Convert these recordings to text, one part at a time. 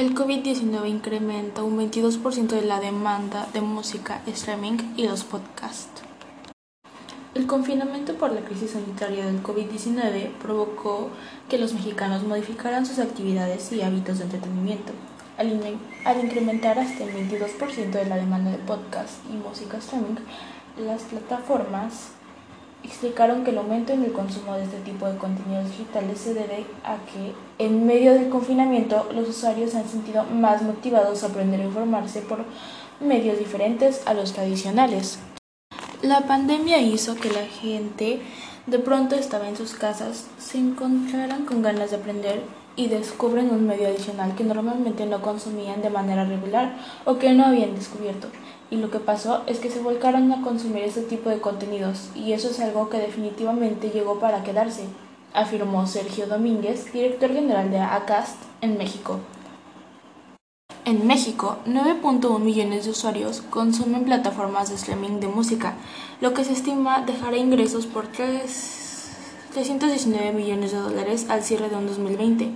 El COVID-19 incrementa un 22% de la demanda de música, streaming y los podcasts. El confinamiento por la crisis sanitaria del COVID-19 provocó que los mexicanos modificaran sus actividades y hábitos de entretenimiento, al, incrementar hasta el 22% de la demanda de podcasts y música streaming. Las plataformas explicaron que el aumento en el consumo de este tipo de contenidos digitales se debe a que en medio del confinamiento los usuarios se han sentido más motivados a aprender a informarse por medios diferentes a los tradicionales. La pandemia hizo que la gente de pronto estaba en sus casas, se encontraran con ganas de aprender y descubren un medio adicional que normalmente no consumían de manera regular o que no habían descubierto y lo que pasó es que se volcaron a consumir este tipo de contenidos y eso es algo que definitivamente llegó para quedarse, afirmó Sergio Domínguez, director general de ACAST en México. En México, 9.1 millones de usuarios consumen plataformas de streaming de música, lo que se estima dejará ingresos por 319 millones de dólares al cierre de un 2020,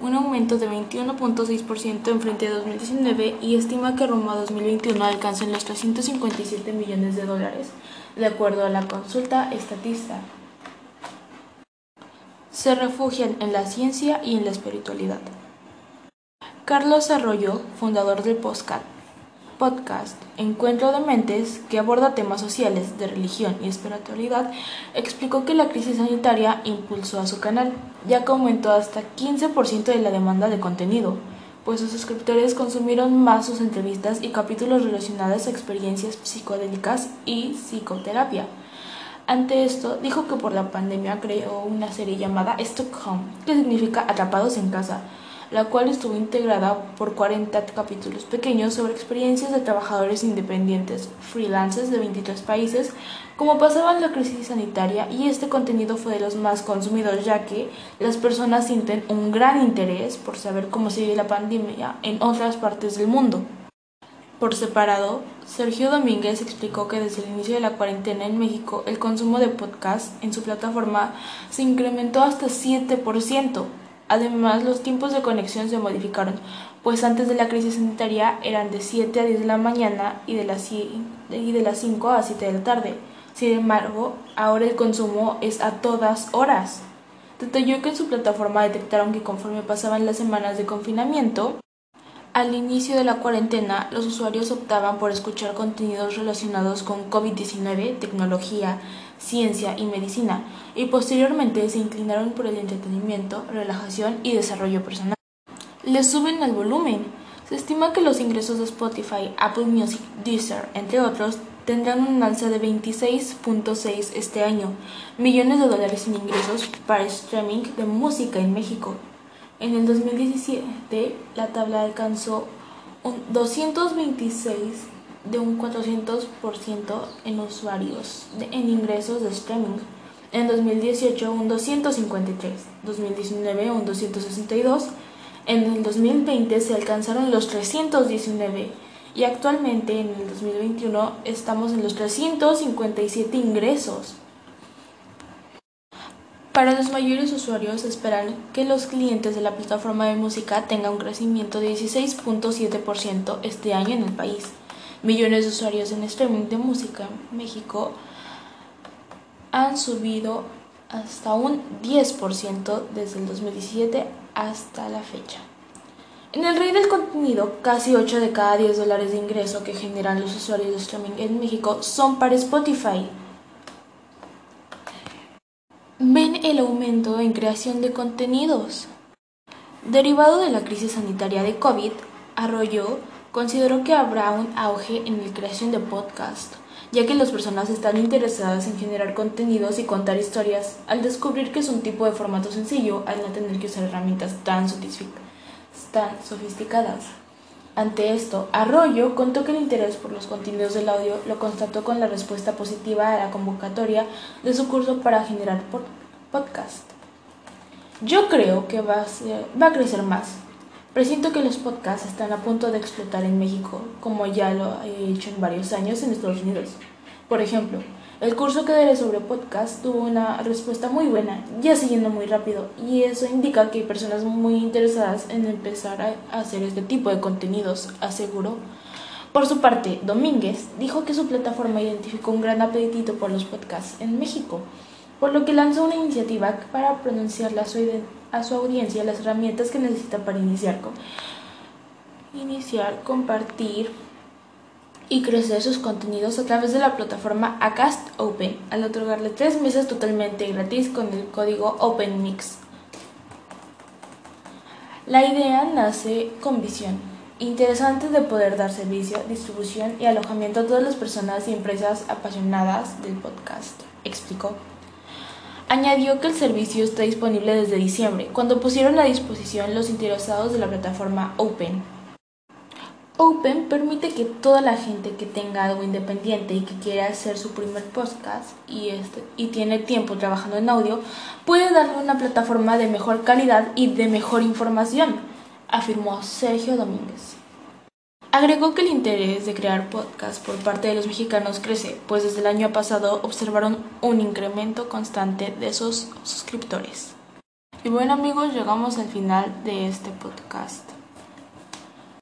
un aumento de 21.6% en frente a 2019 y estima que rumbo a 2021 alcancen los 357 millones de dólares, de acuerdo a la consulta estatista. Se refugian en la ciencia y en la espiritualidad. Carlos Arroyo, fundador del podcast, podcast Encuentro de Mentes, que aborda temas sociales de religión y espiritualidad, explicó que la crisis sanitaria impulsó a su canal, ya que aumentó hasta 15% de la demanda de contenido, pues sus suscriptores consumieron más sus entrevistas y capítulos relacionados a experiencias psicodélicas y psicoterapia. Ante esto, dijo que por la pandemia creó una serie llamada Stockholm, que significa atrapados en casa, la cual estuvo integrada por 40 capítulos pequeños sobre experiencias de trabajadores independientes, freelancers de 23 países, como pasaban la crisis sanitaria y este contenido fue de los más consumidos ya que las personas sienten un gran interés por saber cómo sigue la pandemia en otras partes del mundo. Por separado, Sergio Domínguez explicó que desde el inicio de la cuarentena en México el consumo de podcast en su plataforma se incrementó hasta 7%, Además, los tiempos de conexión se modificaron, pues antes de la crisis sanitaria eran de 7 a 10 de la mañana y de las, y de las 5 a 7 de la tarde. Sin embargo, ahora el consumo es a todas horas. Detalló que en su plataforma detectaron que conforme pasaban las semanas de confinamiento, al inicio de la cuarentena, los usuarios optaban por escuchar contenidos relacionados con COVID-19, tecnología, ciencia y medicina, y posteriormente se inclinaron por el entretenimiento, relajación y desarrollo personal. Le suben al volumen. Se estima que los ingresos de Spotify, Apple Music, Deezer, entre otros, tendrán un alza de 26.6 este año, millones de dólares en ingresos para streaming de música en México. En el 2017, la tabla alcanzó un 226 de un 400% en usuarios en ingresos de streaming. En 2018 un 253, 2019 un 262, en el 2020 se alcanzaron los 319 y actualmente en el 2021 estamos en los 357 ingresos. Para los mayores usuarios esperan que los clientes de la plataforma de música tengan un crecimiento de 16.7% este año en el país. Millones de usuarios en streaming de música en México han subido hasta un 10% desde el 2017 hasta la fecha. En el rey del contenido, casi 8 de cada 10 dólares de ingreso que generan los usuarios de streaming en México son para Spotify ven el aumento en creación de contenidos. Derivado de la crisis sanitaria de COVID, Arroyo consideró que habrá un auge en la creación de podcasts, ya que las personas están interesadas en generar contenidos y contar historias al descubrir que es un tipo de formato sencillo al no tener que usar herramientas tan, sofisticadas. Ante esto, Arroyo contó que el interés por los contenidos del audio lo constató con la respuesta positiva a la convocatoria de su curso para generar podcast. Yo creo que va a crecer más. Presiento que los podcasts están a punto de explotar en México, como ya lo he hecho en varios años en Estados Unidos. Por ejemplo, El curso que daré sobre podcast tuvo una respuesta muy buena, ya siguiendo muy rápido, y eso indica que hay personas muy interesadas en empezar a hacer este tipo de contenidos, aseguró. Por su parte, Domínguez dijo que su plataforma identificó un gran apetito por los podcasts en México, por lo que lanzó una iniciativa para pronunciarle a su, a su audiencia las herramientas que necesita para iniciar, con, iniciar, compartir, y crecer sus contenidos a través de la plataforma Acast Open al otorgarle tres meses totalmente gratis con el código OpenMix. La idea nace con visión interesante de poder dar servicio, distribución y alojamiento a todas las personas y empresas apasionadas del podcast, explicó. Añadió que el servicio está disponible desde diciembre, cuando pusieron a disposición los interesados de la plataforma Open. Open permite que toda la gente que tenga algo independiente y que quiera hacer su primer podcast y, este, y tiene tiempo trabajando en audio, puede darle una plataforma de mejor calidad y de mejor información, afirmó Sergio Domínguez. Agregó que el interés de crear podcasts por parte de los mexicanos crece, pues desde el año pasado observaron un incremento constante de sus suscriptores. Y bueno amigos, llegamos al final de este podcast.